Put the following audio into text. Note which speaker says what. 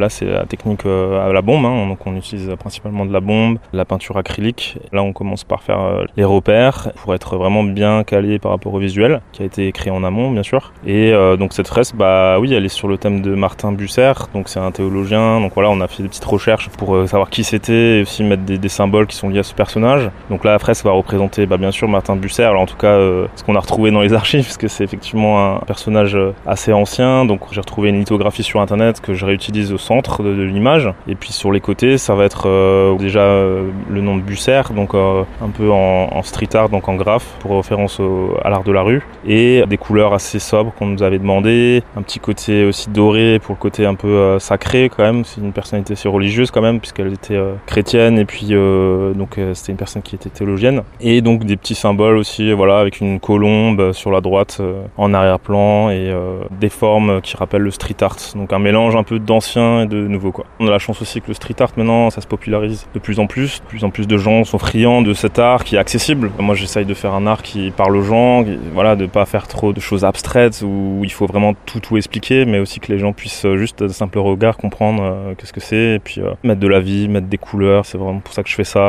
Speaker 1: Là, c'est la technique à la bombe, hein. donc on utilise principalement de la bombe, la peinture acrylique. Là, on commence par faire les repères pour être vraiment bien calé par rapport au visuel, qui a été créé en amont, bien sûr. Et donc cette fresque, bah oui, elle est sur le thème de Martin Busser, donc c'est un théologien. Donc voilà, on a fait des petites recherches pour savoir qui c'était et aussi mettre des, symboles qui sont liés à ce personnage. Donc là, la fresque va représenter, bah, bien sûr, Martin Busser. Alors en tout cas, ce qu'on a retrouvé dans les archives, puisque c'est effectivement un personnage assez ancien. Donc j'ai retrouvé une lithographie sur internet que je réutilise au centre de, l'image. Et puis sur les côtés, ça va être euh, déjà euh, le nom de Busser, donc euh, un peu en, street art, donc en graphe, pour référence à l'art de la rue. Et des couleurs assez sobres qu'on nous avait demandé. Un petit côté aussi doré pour le côté un peu sacré quand même. C'est une personnalité assez religieuse quand même, puisqu'elle était chrétienne et puis donc c'était une personne qui était théologienne. Et donc des petits symboles aussi, voilà, avec une colombe sur la droite en arrière-plan et des formes qui rappellent le street art. Donc un mélange un peu d'ancien et de nouveau quoi. On a la chance aussi que le street art maintenant ça se popularise de plus en plus. De plus en plus de gens sont friands de cet art qui est accessible. Moi j'essaye de faire un art qui parle aux gens, voilà, de pas faire trop de choses abstraites où il faut vraiment tout tout expliquer, mais aussi que les gens puissent euh, juste d'un simple regard comprendre euh, qu'est-ce que c'est et puis euh, mettre de la vie, mettre des couleurs. C'est vraiment pour ça que je fais ça.